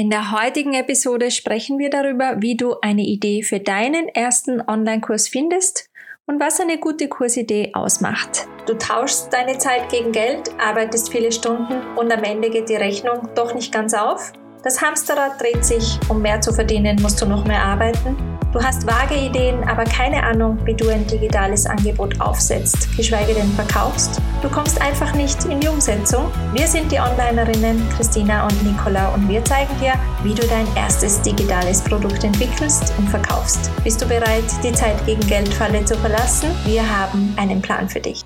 In der heutigen Episode sprechen wir darüber, wie du eine Idee für deinen ersten Online-Kurs findest und was eine gute Kursidee ausmacht. Du tauschst deine Zeit gegen Geld, arbeitest viele Stunden und am Ende geht die Rechnung doch nicht ganz auf? Das Hamsterrad dreht sich, um mehr zu verdienen, musst du noch mehr arbeiten Du hast vage Ideen, aber keine Ahnung, wie du ein digitales Angebot aufsetzt, geschweige denn verkaufst. Du kommst einfach nicht in die Umsetzung. Wir sind die Onlinerinnen Christina und Nicola und wir zeigen dir, wie du dein erstes digitales Produkt entwickelst und verkaufst. Bist du bereit, die Zeit gegen Geldfalle zu verlassen? Wir haben einen Plan für dich.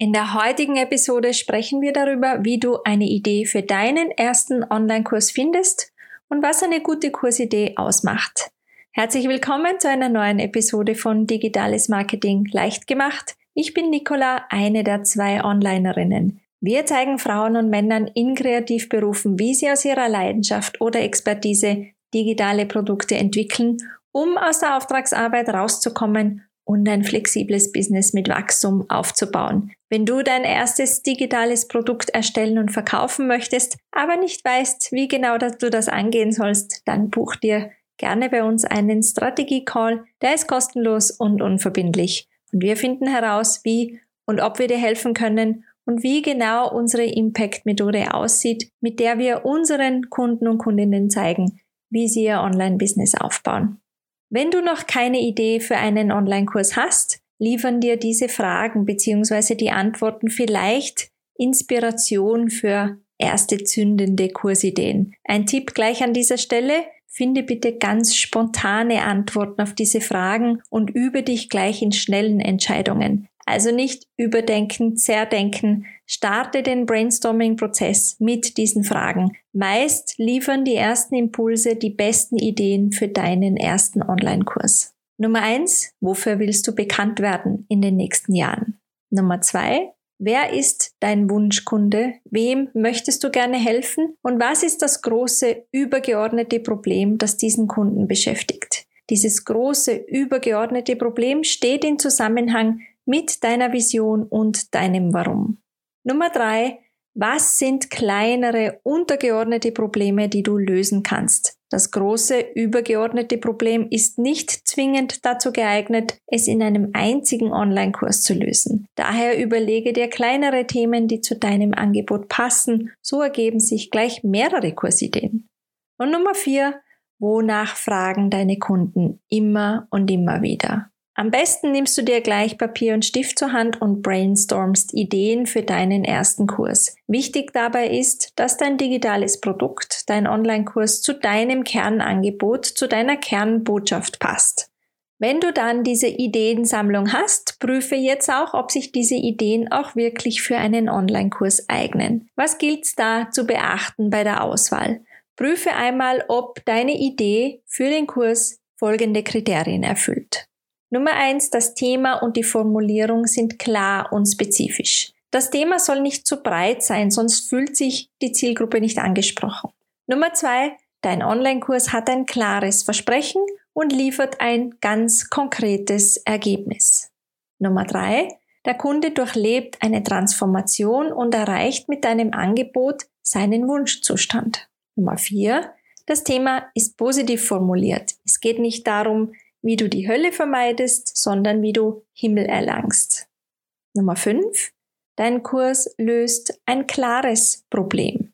In der heutigen Episode sprechen wir darüber, wie du eine Idee für deinen ersten Online-Kurs findest und was eine gute Kursidee ausmacht. Herzlich willkommen zu einer neuen Episode von Digitales Marketing leicht gemacht. Ich bin Nicola, eine der zwei Onlinerinnen. Wir zeigen Frauen und Männern in Kreativberufen, wie sie aus ihrer Leidenschaft oder Expertise digitale Produkte entwickeln, um aus der Auftragsarbeit rauszukommen und ein flexibles Business mit Wachstum aufzubauen. Wenn du dein erstes digitales Produkt erstellen und verkaufen möchtest, aber nicht weißt, wie genau du das angehen sollst, dann buch dir gerne bei uns einen Strategie-Call. Der ist kostenlos und unverbindlich. Und wir finden heraus, wie und ob wir dir helfen können und wie genau unsere Impact-Methode aussieht, mit der wir unseren Kunden und Kundinnen zeigen, wie sie ihr Online-Business aufbauen. Wenn du noch keine Idee für einen Online-Kurs hast, liefern dir diese Fragen bzw. die Antworten vielleicht Inspiration für erste zündende Kursideen. Ein Tipp gleich an dieser Stelle, Finde bitte ganz spontane Antworten auf diese Fragen und übe dich gleich in schnellen Entscheidungen. Also nicht überdenken, zerdenken. Starte den Brainstorming-Prozess mit diesen Fragen. Meist liefern die ersten Impulse die besten Ideen für deinen ersten Online-Kurs. Nummer eins: Wofür willst du bekannt werden in den nächsten Jahren? Nummer zwei: Wer ist dein Wunschkunde? Wem möchtest du gerne helfen? Und was ist das große übergeordnete Problem, das diesen Kunden beschäftigt? Dieses große übergeordnete Problem steht in Zusammenhang mit deiner Vision und deinem Warum. Nummer drei, was sind kleinere untergeordnete Probleme, die du lösen kannst? Das große übergeordnete Problem ist nicht zwingend dazu geeignet, es in einem einzigen Online-Kurs zu lösen. Daher überlege dir kleinere Themen, die zu deinem Angebot passen. So ergeben sich gleich mehrere Kursideen. Und Nummer vier, wonach fragen deine Kunden immer und immer wieder? Am besten nimmst du dir gleich Papier und Stift zur Hand und brainstormst Ideen für deinen ersten Kurs. Wichtig dabei ist, dass dein digitales Produkt, dein Online-Kurs zu deinem Kernangebot, zu deiner Kernbotschaft passt. Wenn du dann diese Ideensammlung hast, prüfe jetzt auch, ob sich diese Ideen auch wirklich für einen Online-Kurs eignen. Was gilt da zu beachten bei der Auswahl? Prüfe einmal, ob deine Idee für den Kurs folgende Kriterien erfüllt. Nummer eins, das Thema und die Formulierung sind klar und spezifisch. Das Thema soll nicht zu breit sein, sonst fühlt sich die Zielgruppe nicht angesprochen. Nummer zwei, dein Online-Kurs hat ein klares Versprechen und liefert ein ganz konkretes Ergebnis. Nummer drei, der Kunde durchlebt eine Transformation und erreicht mit deinem Angebot seinen Wunschzustand. Nummer vier, das Thema ist positiv formuliert. Es geht nicht darum, wie du die Hölle vermeidest, sondern wie du Himmel erlangst. Nummer 5. Dein Kurs löst ein klares Problem.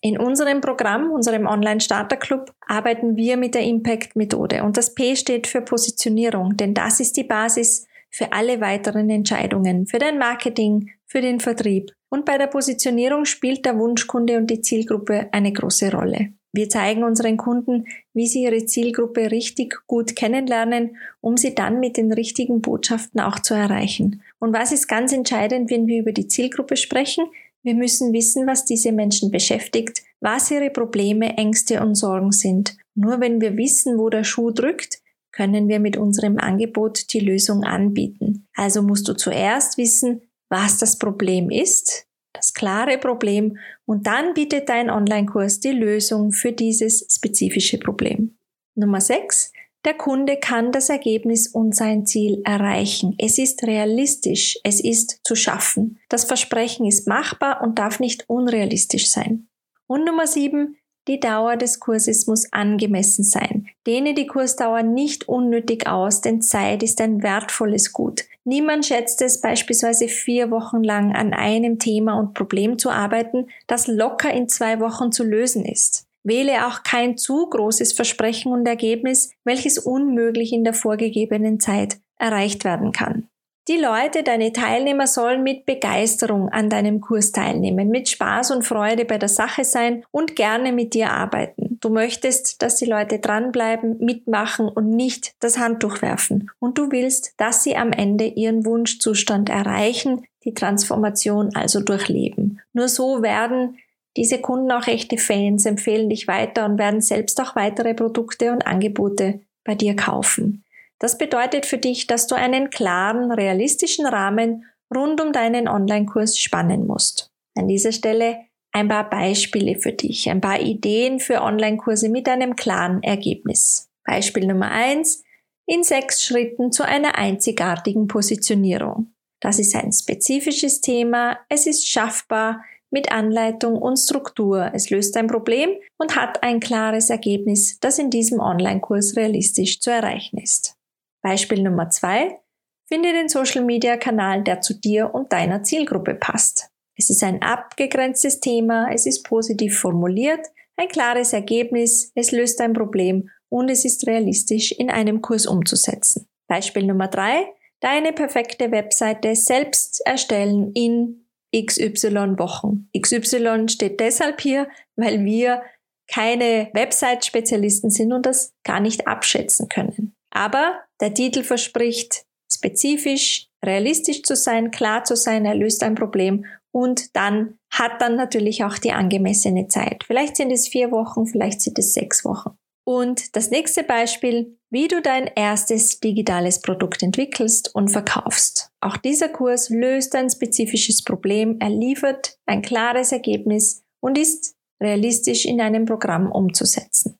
In unserem Programm, unserem Online-Starter-Club, arbeiten wir mit der Impact-Methode und das P steht für Positionierung, denn das ist die Basis für alle weiteren Entscheidungen, für dein Marketing, für den Vertrieb. Und bei der Positionierung spielt der Wunschkunde und die Zielgruppe eine große Rolle. Wir zeigen unseren Kunden, wie sie ihre Zielgruppe richtig gut kennenlernen, um sie dann mit den richtigen Botschaften auch zu erreichen. Und was ist ganz entscheidend, wenn wir über die Zielgruppe sprechen? Wir müssen wissen, was diese Menschen beschäftigt, was ihre Probleme, Ängste und Sorgen sind. Nur wenn wir wissen, wo der Schuh drückt, können wir mit unserem Angebot die Lösung anbieten. Also musst du zuerst wissen, was das Problem ist, das klare Problem und dann bietet dein Online-Kurs die Lösung für dieses spezifische Problem. Nummer 6. Der Kunde kann das Ergebnis und sein Ziel erreichen. Es ist realistisch, es ist zu schaffen. Das Versprechen ist machbar und darf nicht unrealistisch sein. Und Nummer 7. die Dauer des Kurses muss angemessen sein. Dehne die Kursdauer nicht unnötig aus, denn Zeit ist ein wertvolles Gut. Niemand schätzt es beispielsweise vier Wochen lang an einem Thema und Problem zu arbeiten, das locker in zwei Wochen zu lösen ist. Wähle auch kein zu großes Versprechen und Ergebnis, welches unmöglich in der vorgegebenen Zeit erreicht werden kann. Die Leute, deine Teilnehmer sollen mit Begeisterung an deinem Kurs teilnehmen, mit Spaß und Freude bei der Sache sein und gerne mit dir arbeiten. Du möchtest, dass die Leute dranbleiben, mitmachen und nicht das Handtuch werfen. Und du willst, dass sie am Ende ihren Wunschzustand erreichen, die Transformation also durchleben. Nur so werden diese Kunden auch echte Fans, empfehlen dich weiter und werden selbst auch weitere Produkte und Angebote bei dir kaufen. Das bedeutet für dich, dass du einen klaren, realistischen Rahmen rund um deinen Online-Kurs spannen musst. An dieser Stelle ein paar Beispiele für dich, ein paar Ideen für Online-Kurse mit einem klaren Ergebnis. Beispiel Nummer eins: In sechs Schritten zu einer einzigartigen Positionierung. Das ist ein spezifisches Thema, es ist schaffbar mit Anleitung und Struktur. Es löst ein Problem und hat ein klares Ergebnis, das in diesem Online-Kurs realistisch zu erreichen ist. Beispiel Nummer zwei. Finde den Social-Media-Kanal, der zu dir und deiner Zielgruppe passt. Es ist ein abgegrenztes Thema, es ist positiv formuliert, ein klares Ergebnis, es löst ein Problem und es ist realistisch in einem Kurs umzusetzen. Beispiel Nummer drei. Deine perfekte Webseite selbst erstellen in XY Wochen. XY steht deshalb hier, weil wir keine Website-Spezialisten sind und das gar nicht abschätzen können. Aber der Titel verspricht spezifisch, realistisch zu sein, klar zu sein, er löst ein Problem und dann hat dann natürlich auch die angemessene Zeit. Vielleicht sind es vier Wochen, vielleicht sind es sechs Wochen. Und das nächste Beispiel, wie du dein erstes digitales Produkt entwickelst und verkaufst. Auch dieser Kurs löst ein spezifisches Problem, er liefert ein klares Ergebnis und ist realistisch in einem Programm umzusetzen.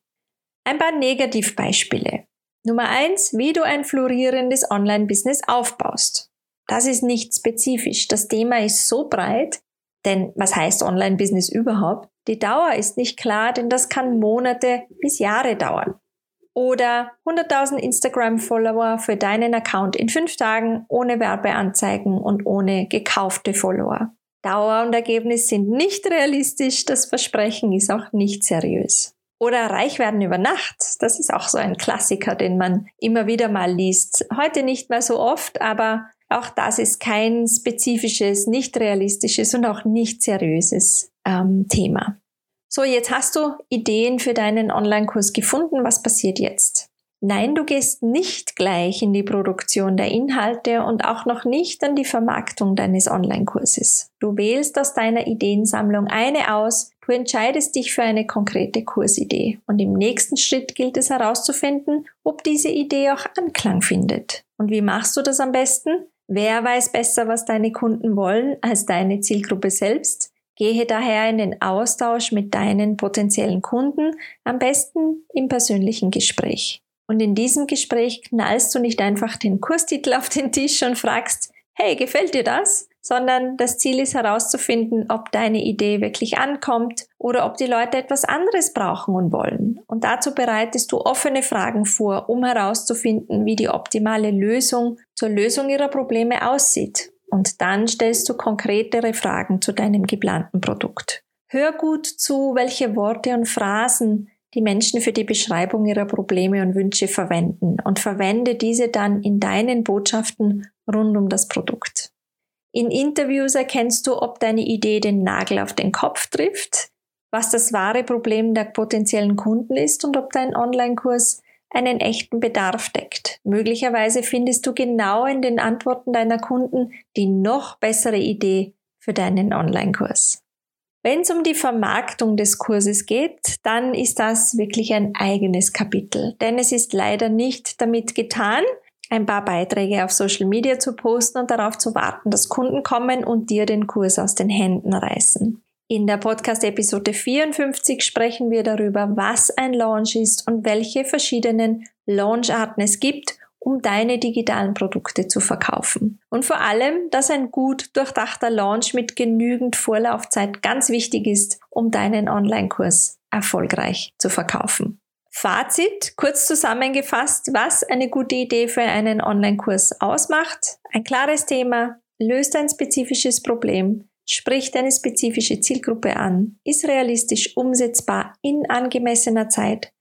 Ein paar Negativbeispiele. Nummer eins, wie du ein florierendes Online-Business aufbaust. Das ist nicht spezifisch. Das Thema ist so breit, denn was heißt Online-Business überhaupt? Die Dauer ist nicht klar, denn das kann Monate bis Jahre dauern. Oder 100.000 Instagram-Follower für deinen Account in fünf Tagen ohne Werbeanzeigen und ohne gekaufte Follower. Dauer und Ergebnis sind nicht realistisch, das Versprechen ist auch nicht seriös. Oder reich werden über Nacht. Das ist auch so ein Klassiker, den man immer wieder mal liest. Heute nicht mehr so oft, aber auch das ist kein spezifisches, nicht realistisches und auch nicht seriöses ähm, Thema. So, jetzt hast du Ideen für deinen Online-Kurs gefunden. Was passiert jetzt? Nein, du gehst nicht gleich in die Produktion der Inhalte und auch noch nicht an die Vermarktung deines Online-Kurses. Du wählst aus deiner Ideensammlung eine aus, du entscheidest dich für eine konkrete Kursidee und im nächsten Schritt gilt es herauszufinden, ob diese Idee auch Anklang findet. Und wie machst du das am besten? Wer weiß besser, was deine Kunden wollen als deine Zielgruppe selbst? Gehe daher in den Austausch mit deinen potenziellen Kunden, am besten im persönlichen Gespräch. Und in diesem Gespräch knallst du nicht einfach den Kurstitel auf den Tisch und fragst, hey, gefällt dir das? Sondern das Ziel ist herauszufinden, ob deine Idee wirklich ankommt oder ob die Leute etwas anderes brauchen und wollen. Und dazu bereitest du offene Fragen vor, um herauszufinden, wie die optimale Lösung zur Lösung ihrer Probleme aussieht. Und dann stellst du konkretere Fragen zu deinem geplanten Produkt. Hör gut zu, welche Worte und Phrasen die Menschen für die Beschreibung ihrer Probleme und Wünsche verwenden und verwende diese dann in deinen Botschaften rund um das Produkt. In Interviews erkennst du, ob deine Idee den Nagel auf den Kopf trifft, was das wahre Problem der potenziellen Kunden ist und ob dein Online-Kurs einen echten Bedarf deckt. Möglicherweise findest du genau in den Antworten deiner Kunden die noch bessere Idee für deinen Online-Kurs. Wenn es um die Vermarktung des Kurses geht, dann ist das wirklich ein eigenes Kapitel. Denn es ist leider nicht damit getan, ein paar Beiträge auf Social Media zu posten und darauf zu warten, dass Kunden kommen und dir den Kurs aus den Händen reißen. In der Podcast-Episode 54 sprechen wir darüber, was ein Launch ist und welche verschiedenen Launcharten es gibt um deine digitalen Produkte zu verkaufen. Und vor allem, dass ein gut durchdachter Launch mit genügend Vorlaufzeit ganz wichtig ist, um deinen Online-Kurs erfolgreich zu verkaufen. Fazit, kurz zusammengefasst, was eine gute Idee für einen Online-Kurs ausmacht. Ein klares Thema, löst ein spezifisches Problem, spricht eine spezifische Zielgruppe an, ist realistisch umsetzbar in angemessener Zeit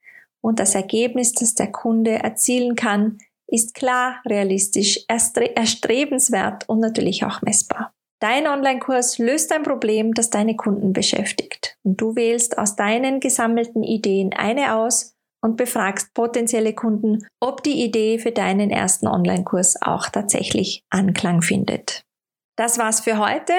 und das Ergebnis, das der Kunde erzielen kann, ist klar, realistisch, erstrebenswert und natürlich auch messbar. Dein Online-Kurs löst ein Problem, das deine Kunden beschäftigt. Und du wählst aus deinen gesammelten Ideen eine aus und befragst potenzielle Kunden, ob die Idee für deinen ersten Online-Kurs auch tatsächlich Anklang findet. Das war's für heute.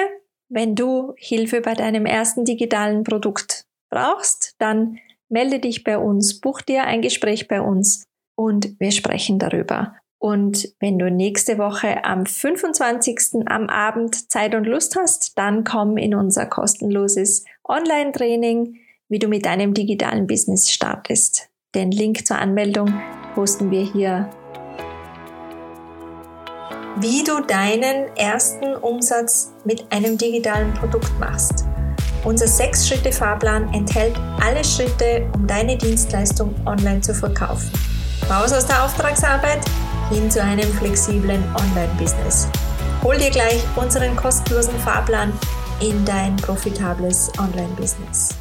Wenn du Hilfe bei deinem ersten digitalen Produkt brauchst, dann melde dich bei uns, buch dir ein Gespräch bei uns und wir sprechen darüber. Und wenn du nächste Woche am 25. am Abend Zeit und Lust hast, dann komm in unser kostenloses Online-Training, wie du mit deinem digitalen Business startest. Den Link zur Anmeldung posten wir hier. Wie du deinen ersten Umsatz mit einem digitalen Produkt machst. Unser Sechs-Schritte-Fahrplan enthält alle Schritte, um deine Dienstleistung online zu verkaufen. Raus aus der Auftragsarbeit hin zu einem flexiblen Online-Business. Hol dir gleich unseren kostenlosen Fahrplan in dein profitables Online-Business.